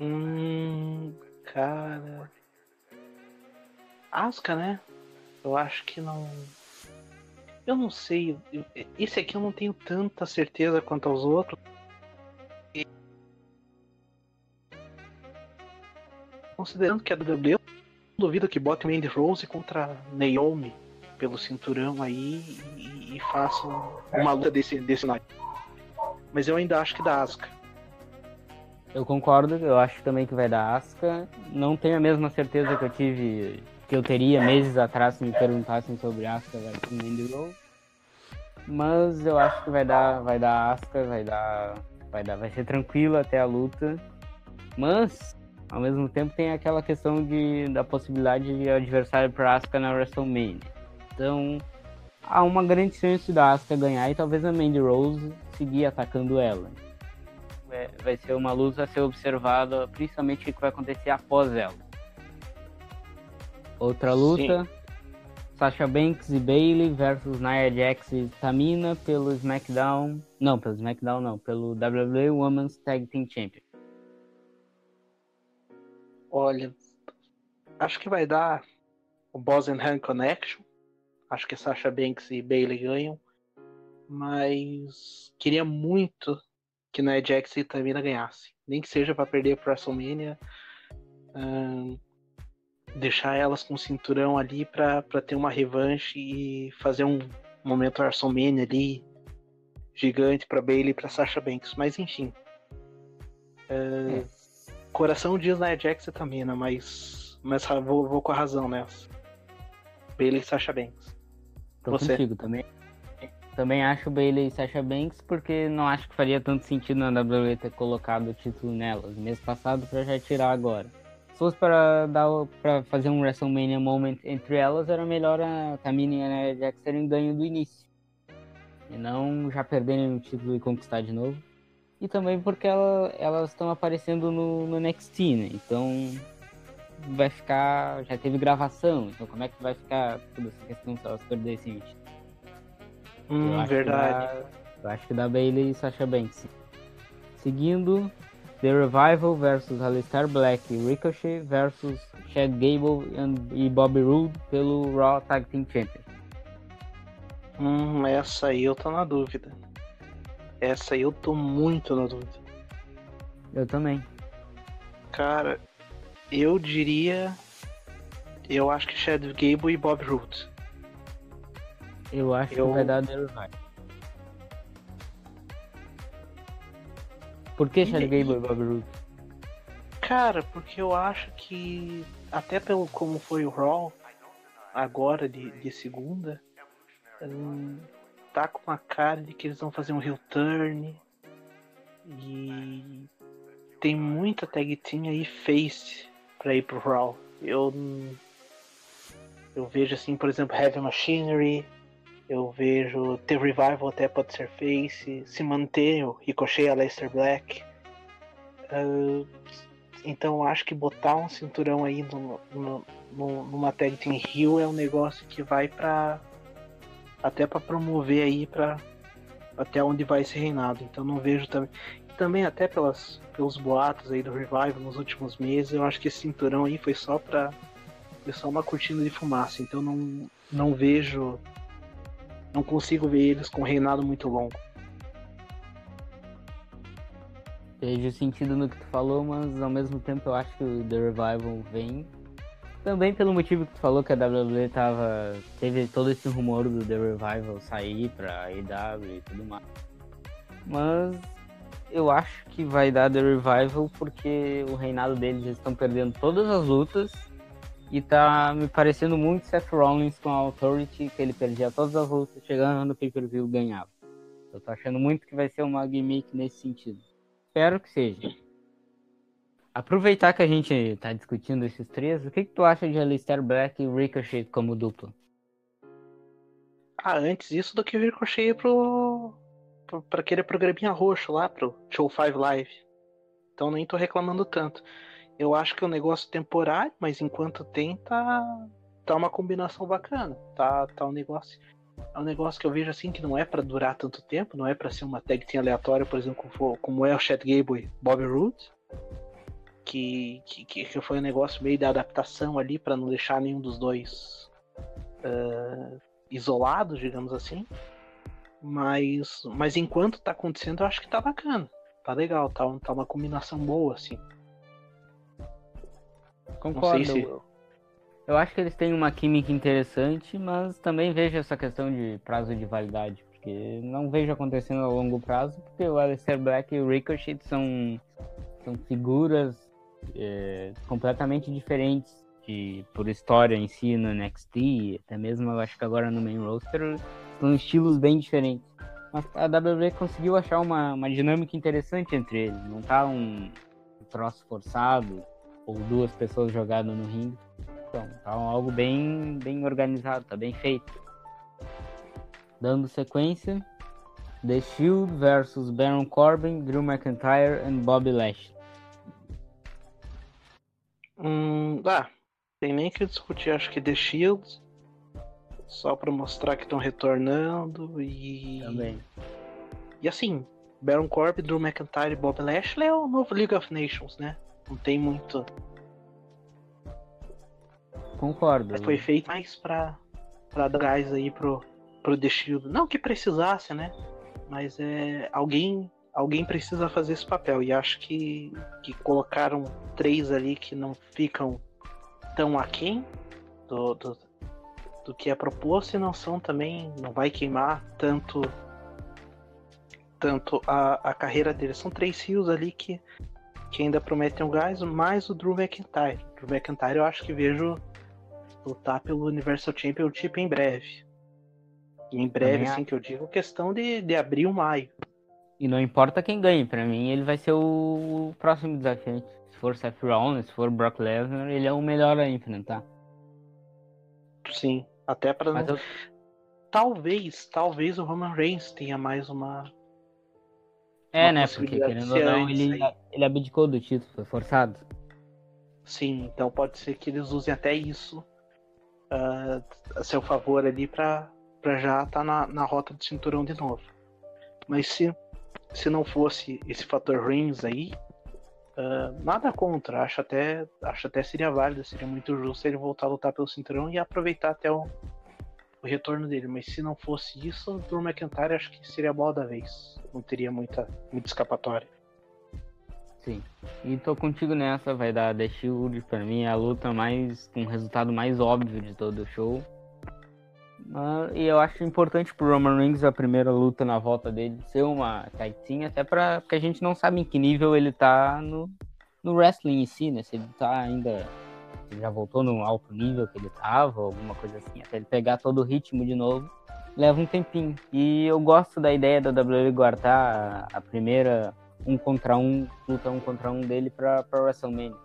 Hum, cara. Asuka, né? Eu acho que não. Eu não sei. Esse aqui eu não tenho tanta certeza quanto aos outros. Considerando que a WWE, eu duvido que bote Mandy Rose contra Naomi pelo cinturão aí e, e façam uma luta desse, desse naipe. Mas eu ainda acho que da Asuka. Eu concordo, eu acho também que vai dar Asuka. Não tenho a mesma certeza que eu tive, que eu teria meses atrás se me perguntassem sobre Asuka versus Mandy Rose. Mas eu acho que vai dar, vai dar Asuka, vai dar, vai dar, vai ser tranquilo até a luta. Mas ao mesmo tempo tem aquela questão de da possibilidade de adversário para Asuka na WrestleMania. Então há uma grande chance da Asuka ganhar e talvez a Mandy Rose seguir atacando ela é, vai ser uma luta a ser observada, principalmente o que vai acontecer após ela. Outra luta, Sasha Banks e Bailey versus Nia Jax e Tamina pelo SmackDown, não, pelo SmackDown não, pelo WWE Women's Tag Team Champion. Olha, acho que vai dar o Han Connection. Acho que Sasha Banks e Bailey ganham. Mas queria muito que Nia Jax e Tamina ganhassem. Nem que seja para perder pro WrestleMania. Um, deixar elas com o cinturão ali para ter uma revanche e fazer um momento WrestleMania ali gigante para Bailey e para Sasha Banks. Mas enfim. É. Coração diz Nia Jax e Tamina, mas, mas vou, vou com a razão nessa. Bailey e Sasha Banks. Tô Você. contigo também. Também acho Bailey e Sasha Banks porque não acho que faria tanto sentido na WWE ter colocado o título nelas mês passado para já tirar agora. Se fosse para dar para fazer um WrestleMania moment entre elas, era melhor a Tamina e a Nia Jax terem ganho do início. E não já perderem o título e conquistar de novo. E também porque ela, elas estão aparecendo no, no NXT, né? Então vai ficar. Já teve gravação, então como é que vai ficar toda essa questão se elas perdessem título? Hum, verdade. eu acho que dá Bailey e Sasha Banks. Seguindo, The Revival versus Alistair Black e Ricochet versus Chad Gable e Bobby Roode pelo Raw Tag Team Champion. Hum, essa aí eu tô na dúvida. Essa aí eu tô muito na dúvida. Eu também. Cara, eu diria. Eu acho que Chad Gable e Bob Roode. Eu acho eu... que vai dar Derrick Por que Chad Gable e Bobby Roode? Cara, porque eu acho que até pelo como foi o Raw agora de, de segunda, hum, tá com uma cara de que eles vão fazer um heel turn e tem muita tag team aí face para ir pro Raw. Eu eu vejo assim, por exemplo, Heavy Machinery, eu vejo The Revival até pode ser face, se manter o Ricochet a Leicester Black. Uh, então acho que botar um cinturão aí no, no, no, numa tag team Rio é um negócio que vai para até para promover aí para até onde vai esse reinado. Então não vejo também também até pelas pelos boatos aí do Revival nos últimos meses, eu acho que esse cinturão aí foi só para foi só uma cortina de fumaça. Então não não vejo não consigo ver eles com um reinado muito longo. Vejo sentido no que tu falou, mas ao mesmo tempo eu acho que o The Revival vem. Também pelo motivo que tu falou que a WWE tava. Teve todo esse rumor do The Revival sair pra EW e tudo mais. Mas eu acho que vai dar The Revival porque o reinado deles eles estão perdendo todas as lutas e tá me parecendo muito Seth Rollins com a Authority, que ele perdia todas as lutas, chegando no pay-per-view ganhava. Eu tô achando muito que vai ser uma gimmick nesse sentido. Espero que seja. Aproveitar que a gente tá discutindo esses três, o que, que tu acha de Alistair Black e Ricochet como dupla? Ah, antes isso do que o Ricochet pro, pro, pra aquele programinha roxo lá, pro Show 5 Live. Então nem tô reclamando tanto. Eu acho que é um negócio temporário, mas enquanto tem, tá, tá uma combinação bacana. Tá, tá um negócio. É um negócio que eu vejo assim que não é para durar tanto tempo, não é para ser uma tag team aleatória, por exemplo, como, como é o Chad Gable e Bobby Roode. Que, que, que foi um negócio meio de adaptação ali para não deixar nenhum dos dois uh, isolados, digamos assim. Mas, mas enquanto tá acontecendo, eu acho que tá bacana. Tá legal, tá, tá uma combinação boa, assim. Concordo. Se... Eu acho que eles têm uma química interessante, mas também vejo essa questão de prazo de validade, porque não vejo acontecendo a longo prazo, porque o Alistair Black e o Ricochet são, são figuras é, completamente diferentes de, por história em si no NXT, até mesmo eu acho que agora no main roster, são estilos bem diferentes. Mas a WWE conseguiu achar uma, uma dinâmica interessante entre eles, não tá um troço forçado, ou duas pessoas jogadas no ringue. Então, tá algo bem, bem organizado, tá bem feito. Dando sequência, The Shield versus Baron Corbin, Drew McIntyre e Bobby Lashley. Hum, ah, tem nem que discutir, acho que The Shield só para mostrar que estão retornando e também. E assim, Baron Corbin, Drew McIntyre e Bob Lashley é o novo League of Nations, né? Não tem muito. Concordo. Mas foi feito mais pra, pra dar gás aí pro, pro The Shield. Não que precisasse, né? Mas é alguém alguém precisa fazer esse papel. E acho que, que colocaram três ali que não ficam tão aquém do, do, do que é proposto e não são também. Não vai queimar tanto tanto a, a carreira deles. São três rios ali que, que ainda prometem um gás, mais o Drew McIntyre. Drew McIntyre eu acho que vejo lutar pelo Universal Championship em breve. E em breve, assim que eu digo, questão de, de abril, maio. E não importa quem ganhe, para mim ele vai ser o próximo desafiante. Se for Seth Rollins, se for Brock Lesnar, ele é o melhor a enfrentar. Sim, até para não... eu... talvez, talvez o Roman Reigns tenha mais uma É, uma né? Porque querendo ou não, ele, ele abdicou do título, foi forçado. Sim, então pode ser que eles usem até isso uh, a seu favor ali para já estar tá na, na rota do cinturão de novo. Mas se se não fosse esse fator Reigns aí, uh, nada contra. Acho até, acho até seria válido, seria muito justo ele voltar a lutar pelo cinturão e aproveitar até o, o retorno dele. Mas se não fosse isso, o Drew McIntyre acho que seria a bola da vez. Não teria muita, muita escapatória. Sim. E tô contigo nessa, vai dar The Shield, pra mim é a luta mais. com um resultado mais óbvio de todo o show. Uh, e eu acho importante pro Roman Reigns a primeira luta na volta dele ser uma tag até pra, porque a gente não sabe em que nível ele tá no, no wrestling em si, né? Se ele tá ainda. Se já voltou no alto nível que ele tava, alguma coisa assim, até ele pegar todo o ritmo de novo, leva um tempinho. E eu gosto da ideia da WWE guardar a, primeira um contra um, luta um contra um dele pra, pra WrestleMania.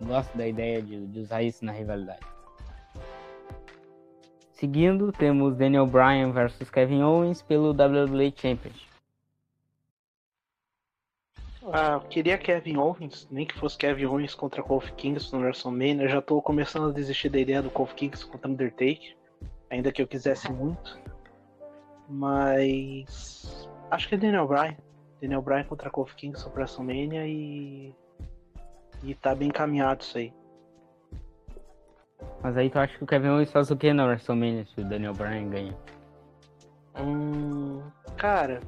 Gosto da ideia de, de usar isso na rivalidade. Seguindo, temos Daniel Bryan versus Kevin Owens pelo WWE Championship. Ah, eu queria Kevin Owens, nem que fosse Kevin Owens contra Kofi Kingston no WrestleMania. Eu já tô começando a desistir da ideia do Kofi Kingston contra Undertaker, ainda que eu quisesse muito. Mas acho que é Daniel Bryan. Daniel Bryan contra Kofi Kingston no WrestleMania e e tá bem encaminhado isso aí. Mas aí tu acha que o Kevin Owens faz o que na WrestleMania se o Daniel Bryan ganha? Hum, cara,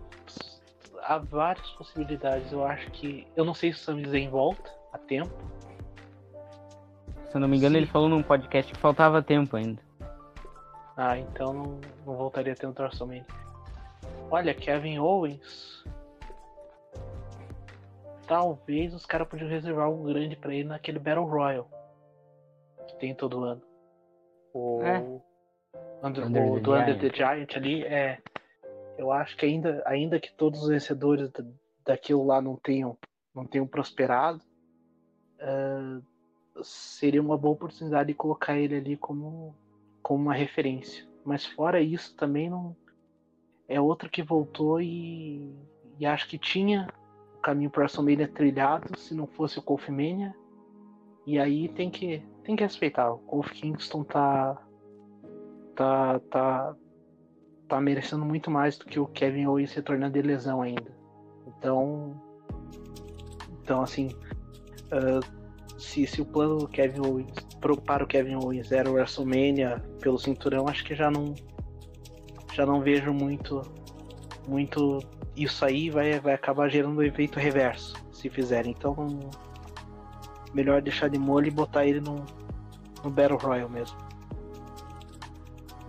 há várias possibilidades. Eu acho que. Eu não sei se o Sami Zayn volta a tempo. Se eu não me engano, Sim. ele falou num podcast que faltava tempo ainda. Ah, então não, não voltaria a ter um WrestleMania. Olha, Kevin Owens. Talvez os caras podiam reservar um grande pra ele naquele Battle Royal tem todo ano. O, é. Under, Under o do Under the Giant ali é. Eu acho que ainda, ainda que todos os vencedores daquilo lá não tenham, não tenham prosperado, uh, seria uma boa oportunidade de colocar ele ali como, como uma referência. Mas fora isso também não. É outro que voltou e, e acho que tinha o caminho para WrestleMania trilhado se não fosse o Kofi Mania. E aí tem que tem que respeitar. O Kofi Kingston tá. tá. tá. tá merecendo muito mais do que o Kevin Owens retornando de lesão ainda. Então. Então, assim. Uh, se, se o plano do Kevin Owens para o Kevin Owens era o WrestleMania pelo cinturão, acho que já não. Já não vejo muito. Muito. Isso aí vai, vai acabar gerando um efeito reverso, se fizerem. Então melhor deixar de molho e botar ele no, no Battle Royale mesmo.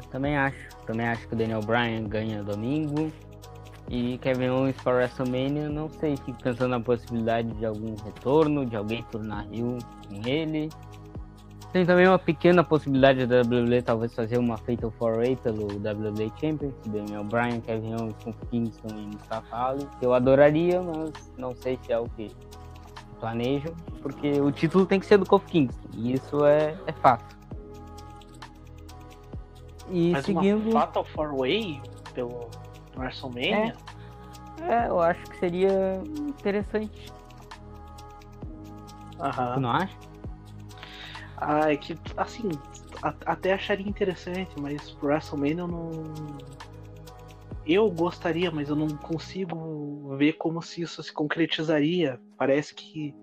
Também acho. Também acho que o Daniel Bryan ganha domingo. E Kevin Owens para WrestleMania, não sei, fico pensando na possibilidade de algum retorno, de alguém tornar Rio com ele. Tem também uma pequena possibilidade da WWE talvez fazer uma Fatal 4 pelo WWE Champions, Daniel Bryan, Kevin Owens com Kingston e Mustafa Ali, que eu adoraria, mas não sei se é o que planejam, porque o título tem que ser do Kofi Kingston, e isso é, é fato. E Mas seguindo. Uma Fatal 4-Way pelo WrestleMania? É, é, eu acho que seria interessante. Aham. Não acha? Ah, é que, assim, a, até acharia interessante, mas pro WrestleMania eu não. Eu gostaria, mas eu não consigo ver como se isso se concretizaria. Parece que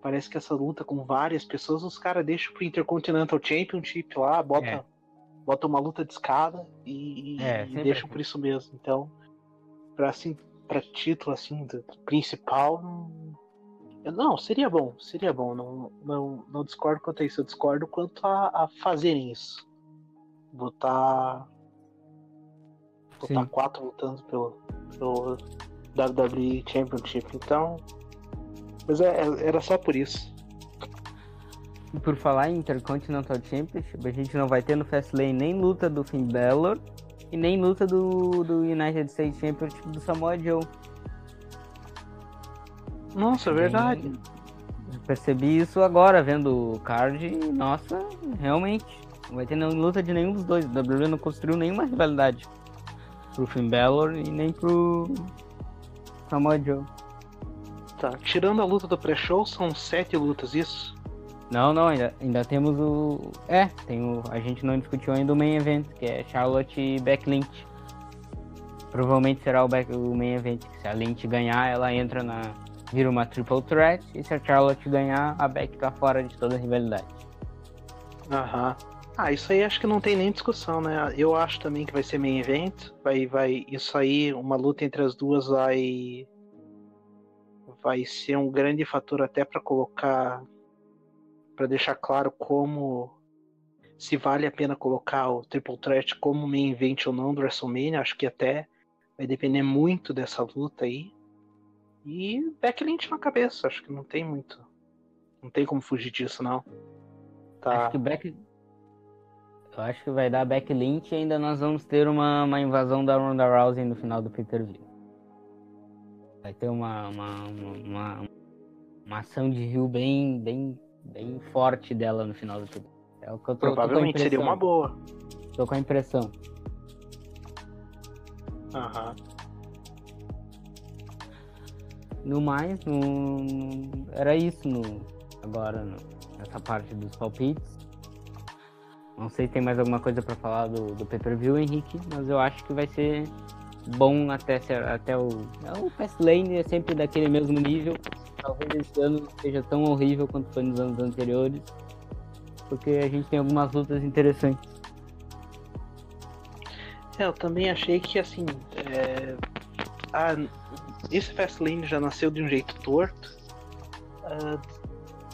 parece que essa luta com várias pessoas, os caras deixam pro Intercontinental Championship lá, bota, é. bota uma luta de escada e, é, e deixam assim. por isso mesmo. Então, pra, assim, para título assim principal, não... não, seria bom, seria bom. Não, não, não discordo quanto a isso, eu discordo quanto a, a fazerem isso. Botar. Botar Sim. quatro lutando pelo, pelo WWE Championship. Então. Mas é, é, era só por isso. E por falar em Intercontinental Championship, a gente não vai ter no Fastlane nem luta do Finn Balor e nem luta do, do United States Championship do Samoa Joe. Nossa, é verdade. percebi isso agora, vendo o card e, nossa, realmente, não vai ter nenhuma luta de nenhum dos dois. O WWE não construiu nenhuma rivalidade pro Finn Balor e nem pro Samoa Joe. Tá, tirando a luta do pré-show, são sete lutas, isso? Não, não, ainda, ainda temos o. É, tem o. A gente não discutiu ainda o main event, que é Charlotte e Beck Lynch. Provavelmente será o, back, o main event. Se a Lynch ganhar, ela entra na. vira uma triple threat. E se a Charlotte ganhar, a Beck tá fora de toda a rivalidade. Aham. Ah, isso aí acho que não tem nem discussão, né? Eu acho também que vai ser main event. Vai, vai, isso aí, uma luta entre as duas vai. Vai ser um grande fator até para colocar para deixar claro como se vale a pena colocar o Triple Threat como main event ou não do WrestleMania. Acho que até vai depender muito dessa luta aí. E backlink na cabeça, acho que não tem muito. Não tem como fugir disso, não. Tá. Acho que back... Eu acho que vai dar backlink e ainda nós vamos ter uma, uma invasão da Ronda Rousey no final do Peter View. Vai ter uma, uma, uma, uma, ação de rio bem, bem bem forte dela no final do tudo. É o que eu tô, Provavelmente tô seria uma boa. Tô com a impressão. Aham. No mais, no... era isso no... agora, no... nessa parte dos palpites. Não sei se tem mais alguma coisa para falar do, do pay-per-view, Henrique, mas eu acho que vai ser bom até, até o. O Fastlane é sempre daquele mesmo nível talvez esse ano seja tão horrível quanto foi nos anos anteriores, porque a gente tem algumas lutas interessantes. É, eu também achei que assim, é... ah, esse Fastlane já nasceu de um jeito torto. Uh,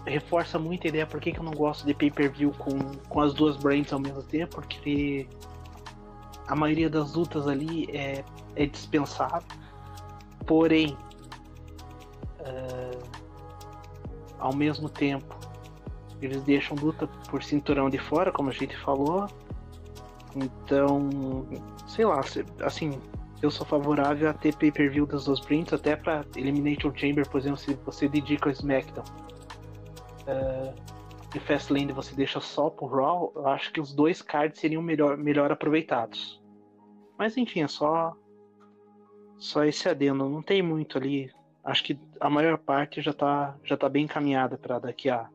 reforça muito a ideia por que, que eu não gosto de pay-per-view com, com as duas brands ao mesmo tempo, porque a maioria das lutas ali é, é dispensável. Porém, uh, ao mesmo tempo eles deixam luta por cinturão de fora, como a gente falou. Então, sei lá, assim, eu sou favorável a ter pay-per-view das duas prints, até para Elimination Chamber, por exemplo, se você dedica ao SmackDown. Uh, e Fastlane você deixa só pro Raw, eu acho que os dois cards seriam melhor, melhor aproveitados. Mas enfim, é só só esse adendo, não tem muito ali acho que a maior parte já está já tá bem encaminhada para daqui a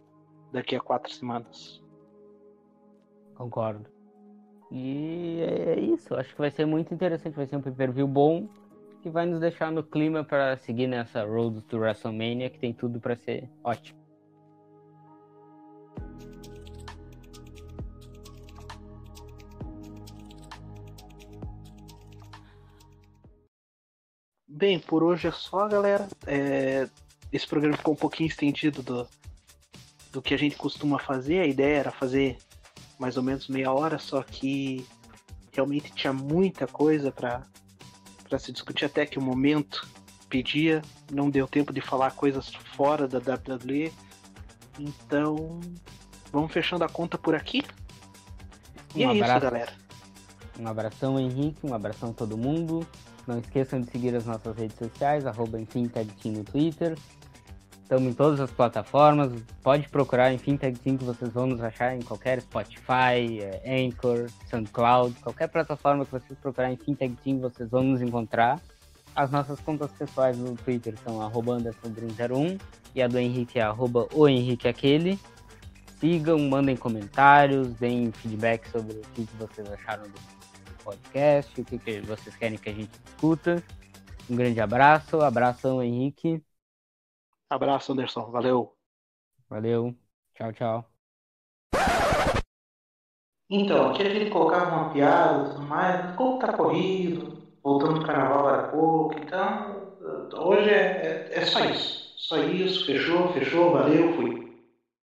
daqui a quatro semanas. Concordo. E é isso, acho que vai ser muito interessante, vai ser um pay-per-view bom que vai nos deixar no clima para seguir nessa road to WrestleMania que tem tudo para ser ótimo. Bem, por hoje é só, galera. É... Esse programa ficou um pouquinho estendido do, do que a gente costuma fazer. A ideia era fazer mais ou menos meia hora, só que realmente tinha muita coisa para se discutir até que o momento pedia. Não deu tempo de falar coisas fora da WWE. Então, vamos fechando a conta por aqui. E um é abraço. isso, galera. Um abração, Henrique. Um abração a todo mundo. Não esqueçam de seguir as nossas redes sociais, arroba EnfimTagTeam no Twitter. Estamos em todas as plataformas. Pode procurar em FinTagTeam que vocês vão nos achar em qualquer Spotify, é, Anchor, SoundCloud, qualquer plataforma que vocês procurarem em FinTagTeam vocês vão nos encontrar. As nossas contas pessoais no Twitter são arroba anderson01 e a do Henrique é arroba o Henrique aquele. Sigam, mandem comentários, deem feedback sobre o que vocês acharam do podcast, o que, que vocês querem que a gente discuta. Um grande abraço, abração Henrique. Abraço Anderson, valeu. Valeu, tchau, tchau. Então, aqui a gente colocava uma piada e tudo mais, como tá corrido, voltando do carnaval agora há pouco, então Hoje é, é, é só isso. Só isso, fechou, fechou, valeu, fui.